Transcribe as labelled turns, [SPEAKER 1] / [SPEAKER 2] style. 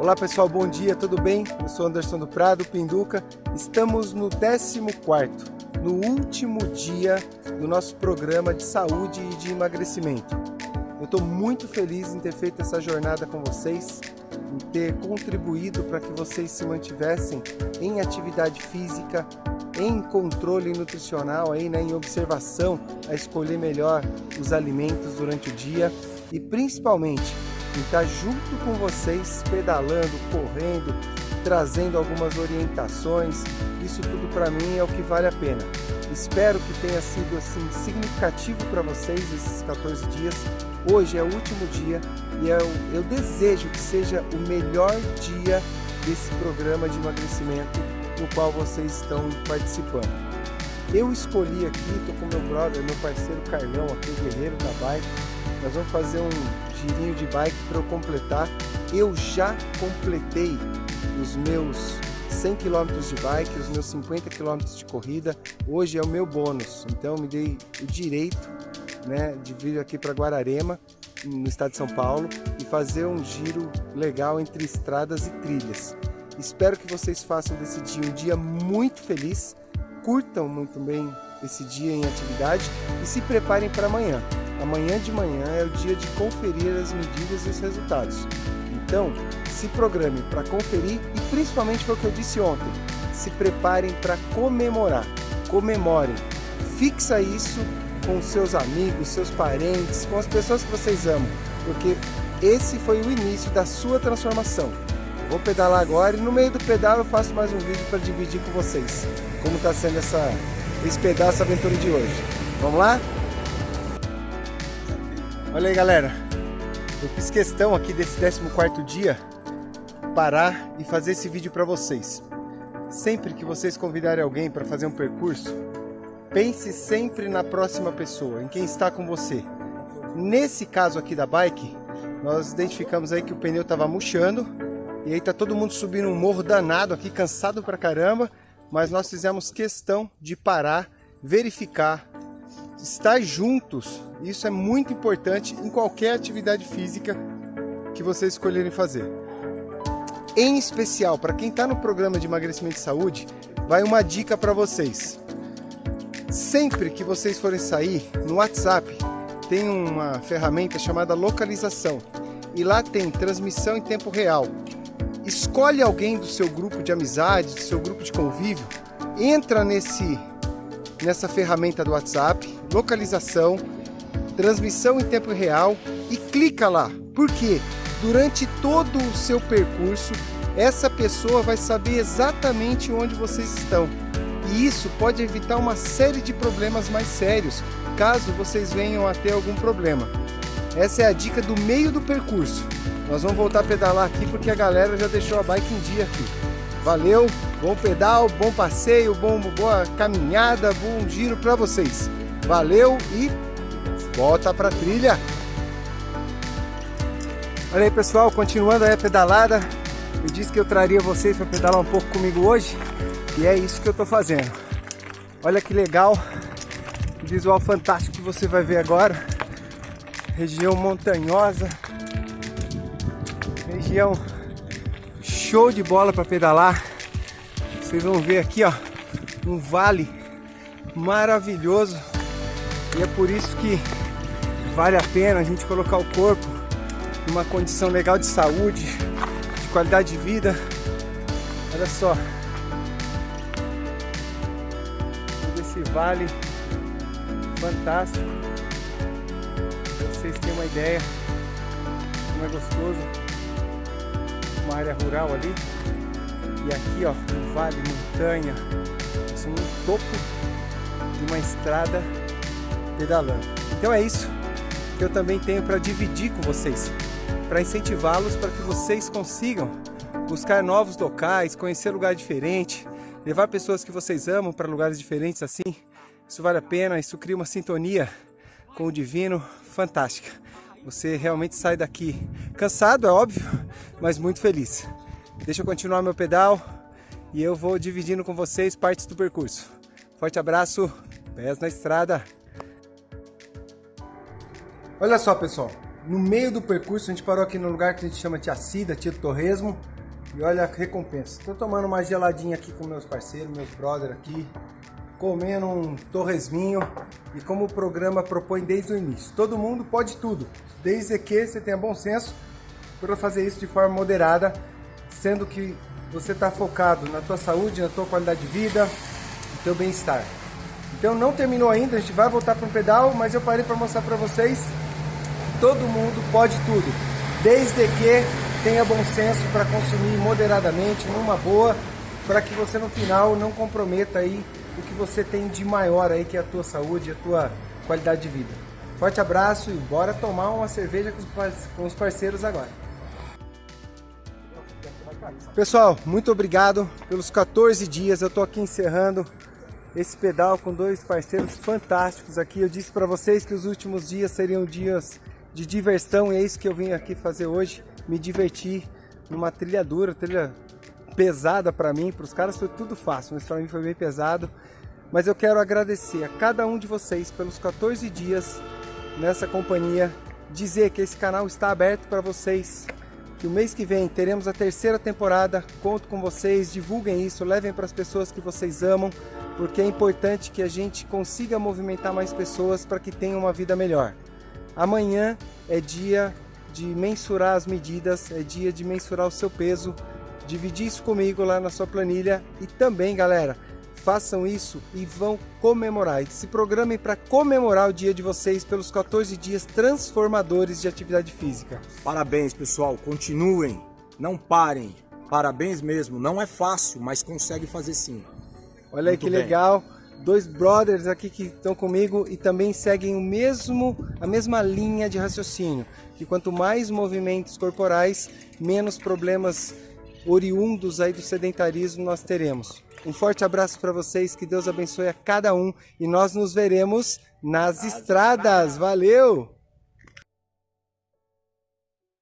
[SPEAKER 1] Olá pessoal, bom dia, tudo bem? Eu sou Anderson do Prado, Pinduca. Estamos no 14, no último dia do nosso programa de saúde e de emagrecimento. Eu estou muito feliz em ter feito essa jornada com vocês, em ter contribuído para que vocês se mantivessem em atividade física, em controle nutricional, aí, né, em observação, a escolher melhor os alimentos durante o dia e principalmente em estar junto com vocês, pedalando, correndo, trazendo algumas orientações. Isso tudo para mim é o que vale a pena. Espero que tenha sido assim significativo para vocês esses 14 dias. Hoje é o último dia e eu, eu desejo que seja o melhor dia desse programa de emagrecimento no qual vocês estão participando. Eu escolhi aqui, estou com meu brother, meu parceiro Carlão, aqui, guerreiro da bike. Nós vamos fazer um girinho de bike para eu completar. Eu já completei os meus 100 km de bike, os meus 50 km de corrida. Hoje é o meu bônus, então me dei o direito né, de vir aqui para Guararema, no estado de São Paulo, e fazer um giro legal entre estradas e trilhas. Espero que vocês façam desse dia um dia muito feliz, curtam muito bem esse dia em atividade e se preparem para amanhã. Amanhã de manhã é o dia de conferir as medidas e os resultados. Então, se programe para conferir e principalmente foi o que eu disse ontem, se preparem para comemorar. Comemorem. Fixa isso com seus amigos, seus parentes, com as pessoas que vocês amam, porque esse foi o início da sua transformação. Vou pedalar agora e no meio do pedal eu faço mais um vídeo para dividir com vocês como está sendo essa, esse pedaço aventura de hoje. Vamos lá? Olha aí, galera. Eu fiz questão aqui desse 14 dia parar e fazer esse vídeo para vocês. Sempre que vocês convidarem alguém para fazer um percurso, pense sempre na próxima pessoa, em quem está com você. Nesse caso aqui da bike, nós identificamos aí que o pneu estava murchando e aí tá todo mundo subindo um morro danado aqui, cansado pra caramba, mas nós fizemos questão de parar, verificar estar juntos, isso é muito importante em qualquer atividade física que vocês escolherem fazer. Em especial, para quem está no programa de emagrecimento e saúde, vai uma dica para vocês. Sempre que vocês forem sair, no WhatsApp tem uma ferramenta chamada localização e lá tem transmissão em tempo real. Escolhe alguém do seu grupo de amizade, do seu grupo de convívio, entra nesse nessa ferramenta do WhatsApp, localização, transmissão em tempo real e clica lá. Porque durante todo o seu percurso, essa pessoa vai saber exatamente onde vocês estão. E isso pode evitar uma série de problemas mais sérios, caso vocês venham a ter algum problema. Essa é a dica do meio do percurso. Nós vamos voltar a pedalar aqui porque a galera já deixou a bike em dia aqui. Valeu, bom pedal, bom passeio, bom, boa caminhada, bom giro para vocês. Valeu e volta para trilha. Olha aí pessoal, continuando a pedalada, eu disse que eu traria vocês para pedalar um pouco comigo hoje e é isso que eu estou fazendo. Olha que legal, visual fantástico que você vai ver agora. Região montanhosa, região show de bola para pedalar. Vocês vão ver aqui, ó, um vale maravilhoso. E é por isso que vale a pena a gente colocar o corpo numa condição legal de saúde, de qualidade de vida. Olha só. Todo esse vale fantástico. Pra vocês terem uma ideia como é gostoso uma área rural ali. E aqui, ó, um vale, montanha, um topo de uma estrada pedalando. Então é isso que eu também tenho para dividir com vocês, para incentivá-los para que vocês consigam buscar novos locais, conhecer lugar diferente, levar pessoas que vocês amam para lugares diferentes assim. Isso vale a pena, isso cria uma sintonia com o divino fantástica. Você realmente sai daqui cansado, é óbvio, mas muito feliz. Deixa eu continuar meu pedal e eu vou dividindo com vocês partes do percurso. Forte abraço, pés na estrada. Olha só, pessoal, no meio do percurso, a gente parou aqui no lugar que a gente chama Tia Cida, Tio Torresmo. E olha a recompensa. Estou tomando uma geladinha aqui com meus parceiros, meus brothers aqui, comendo um torresminho. E como o programa propõe desde o início, todo mundo pode tudo, desde que você tenha bom senso para fazer isso de forma moderada, sendo que você está focado na tua saúde, na tua qualidade de vida, no teu bem-estar. Então não terminou ainda, a gente vai voltar para um pedal, mas eu parei para mostrar para vocês todo mundo pode tudo, desde que tenha bom senso para consumir moderadamente, numa boa, para que você no final não comprometa aí o que você tem de maior aí, que é a tua saúde, a tua qualidade de vida. Forte abraço e bora tomar uma cerveja com os parceiros agora. Pessoal, muito obrigado pelos 14 dias. Eu estou aqui encerrando esse pedal com dois parceiros fantásticos aqui. Eu disse para vocês que os últimos dias seriam dias de diversão e é isso que eu vim aqui fazer hoje, me divertir numa trilha dura, trilha pesada para mim, para os caras foi tudo fácil, mas para mim foi bem pesado. Mas eu quero agradecer a cada um de vocês pelos 14 dias nessa companhia, dizer que esse canal está aberto para vocês que o mês que vem teremos a terceira temporada. Conto com vocês, divulguem isso, levem para as pessoas que vocês amam, porque é importante que a gente consiga movimentar mais pessoas para que tenham uma vida melhor. Amanhã é dia de mensurar as medidas, é dia de mensurar o seu peso. Dividir isso comigo lá na sua planilha e também, galera, façam isso e vão comemorar. E se programem para comemorar o dia de vocês pelos 14 dias transformadores de atividade física.
[SPEAKER 2] Parabéns, pessoal. Continuem. Não parem. Parabéns mesmo. Não é fácil, mas consegue fazer sim.
[SPEAKER 1] Olha aí que bem. legal. Dois brothers aqui que estão comigo e também seguem o mesmo, a mesma linha de raciocínio. Que quanto mais movimentos corporais, menos problemas oriundos aí do sedentarismo nós teremos. Um forte abraço para vocês, que Deus abençoe a cada um e nós nos veremos nas estradas. Valeu!